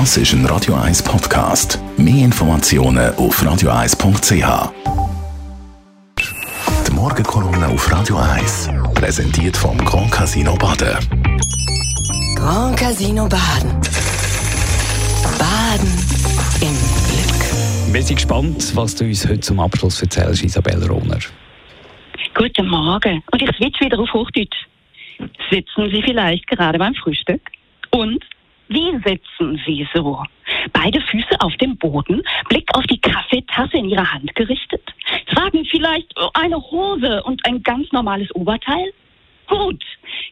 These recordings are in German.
Das ist ein Radio 1 Podcast. Mehr Informationen auf radio1.ch. Die Morgenkolumne auf Radio 1 präsentiert vom Grand Casino Baden. Grand Casino Baden. Baden im Glück. Wir sind gespannt, was du uns heute zum Abschluss erzählst, Isabel Rohner. Guten Morgen. Und ich switch wieder auf Hochdeutsch. Sitzen Sie vielleicht gerade beim Frühstück? Und wie sitzen Sie so? Beide Füße auf dem Boden, Blick auf die Kaffeetasse in Ihrer Hand gerichtet? Tragen vielleicht eine Hose und ein ganz normales Oberteil? Gut,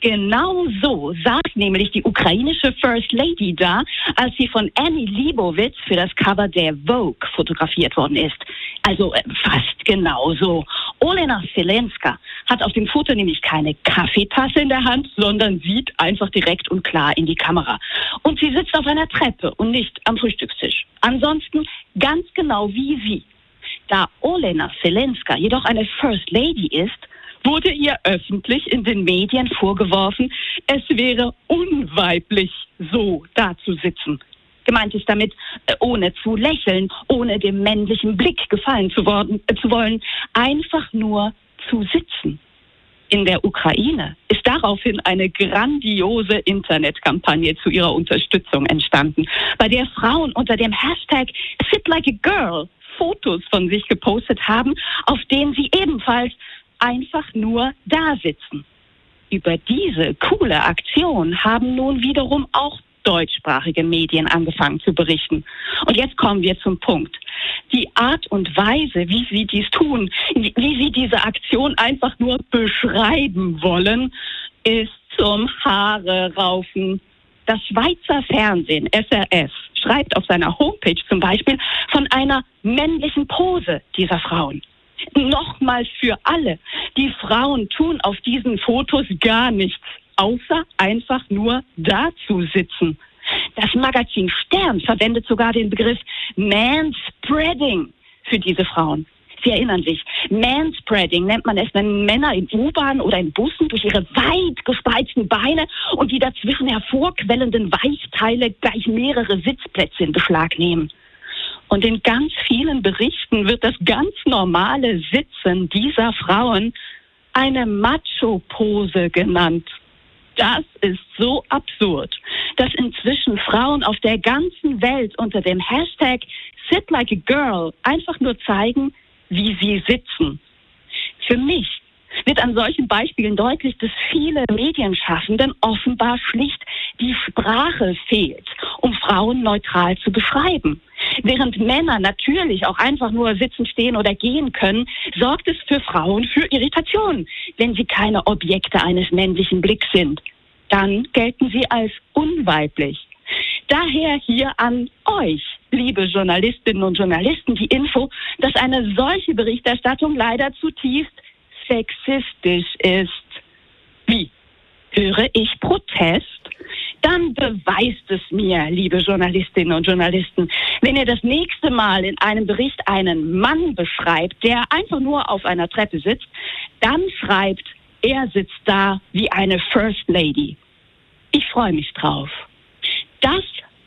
genau so saß nämlich die ukrainische First Lady da, als sie von Annie Leibovitz für das Cover der Vogue fotografiert worden ist. Also äh, fast genauso. Olena Selenska hat auf dem Foto nämlich keine Kaffeetasse in der Hand, sondern sieht einfach direkt und klar in die Kamera. Und sie sitzt auf einer Treppe und nicht am Frühstückstisch. Ansonsten ganz genau wie sie. Da Olena Selenska jedoch eine First Lady ist, wurde ihr öffentlich in den Medien vorgeworfen, es wäre unweiblich, so da zu sitzen. Gemeint ist damit, äh, ohne zu lächeln, ohne dem männlichen Blick gefallen zu, worden, äh, zu wollen, einfach nur zu sitzen. In der Ukraine ist daraufhin eine grandiose Internetkampagne zu ihrer Unterstützung entstanden, bei der Frauen unter dem Hashtag Sit Like a Girl Fotos von sich gepostet haben, auf denen sie ebenfalls einfach nur da sitzen. Über diese coole Aktion haben nun wiederum auch deutschsprachige Medien angefangen zu berichten. Und jetzt kommen wir zum Punkt. Die Art und Weise, wie sie dies tun, wie sie diese Aktion einfach nur beschreiben wollen, ist zum Haare raufen. Das Schweizer Fernsehen, SRF, schreibt auf seiner Homepage zum Beispiel von einer männlichen Pose dieser Frauen. Nochmals für alle. Die Frauen tun auf diesen Fotos gar nichts, außer einfach nur da zu sitzen. Das Magazin Stern verwendet sogar den Begriff Manspreading für diese Frauen. Sie erinnern sich, Manspreading nennt man es, wenn Männer in U-Bahn oder in Bussen durch ihre weit gespreizten Beine und die dazwischen hervorquellenden Weichteile gleich mehrere Sitzplätze in Beschlag nehmen. Und in ganz vielen Berichten wird das ganz normale Sitzen dieser Frauen eine Macho-Pose genannt. Das ist so absurd, dass inzwischen Frauen auf der ganzen Welt unter dem Hashtag Sit Like a Girl einfach nur zeigen, wie sie sitzen. Für mich wird an solchen Beispielen deutlich, dass viele Medienschaffenden offenbar schlicht die Sprache fehlt, um Frauen neutral zu beschreiben. Während Männer natürlich auch einfach nur sitzen, stehen oder gehen können, sorgt es für Frauen für Irritation, wenn sie keine Objekte eines männlichen Blicks sind. Dann gelten sie als unweiblich. Daher hier an euch, liebe Journalistinnen und Journalisten, die Info, dass eine solche Berichterstattung leider zutiefst sexistisch ist. Wie? Höre ich Protest? Dann beweist es mir, liebe Journalistinnen und Journalisten, wenn ihr das nächste Mal in einem Bericht einen Mann beschreibt, der einfach nur auf einer Treppe sitzt, dann schreibt, er sitzt da wie eine First Lady. Ich freue mich drauf. Das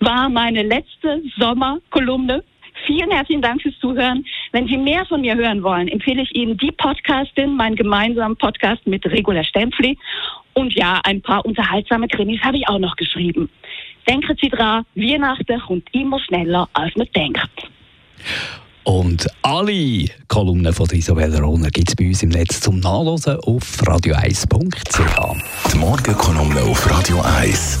war meine letzte Sommerkolumne Vielen herzlichen Dank fürs Zuhören. Wenn Sie mehr von mir hören wollen, empfehle ich Ihnen die Podcastin, meinen gemeinsamen Podcast mit Regula Stempfli. Und ja, ein paar unterhaltsame Krimis habe ich auch noch geschrieben. Denken Sie dran, Weihnachten kommt immer schneller, als man denkt. Und alle Kolumnen von Isabella Rohner gibt es bei uns im Netz zum Nachlesen auf radio1.ch. Die Morgenkolumne auf Radio 1.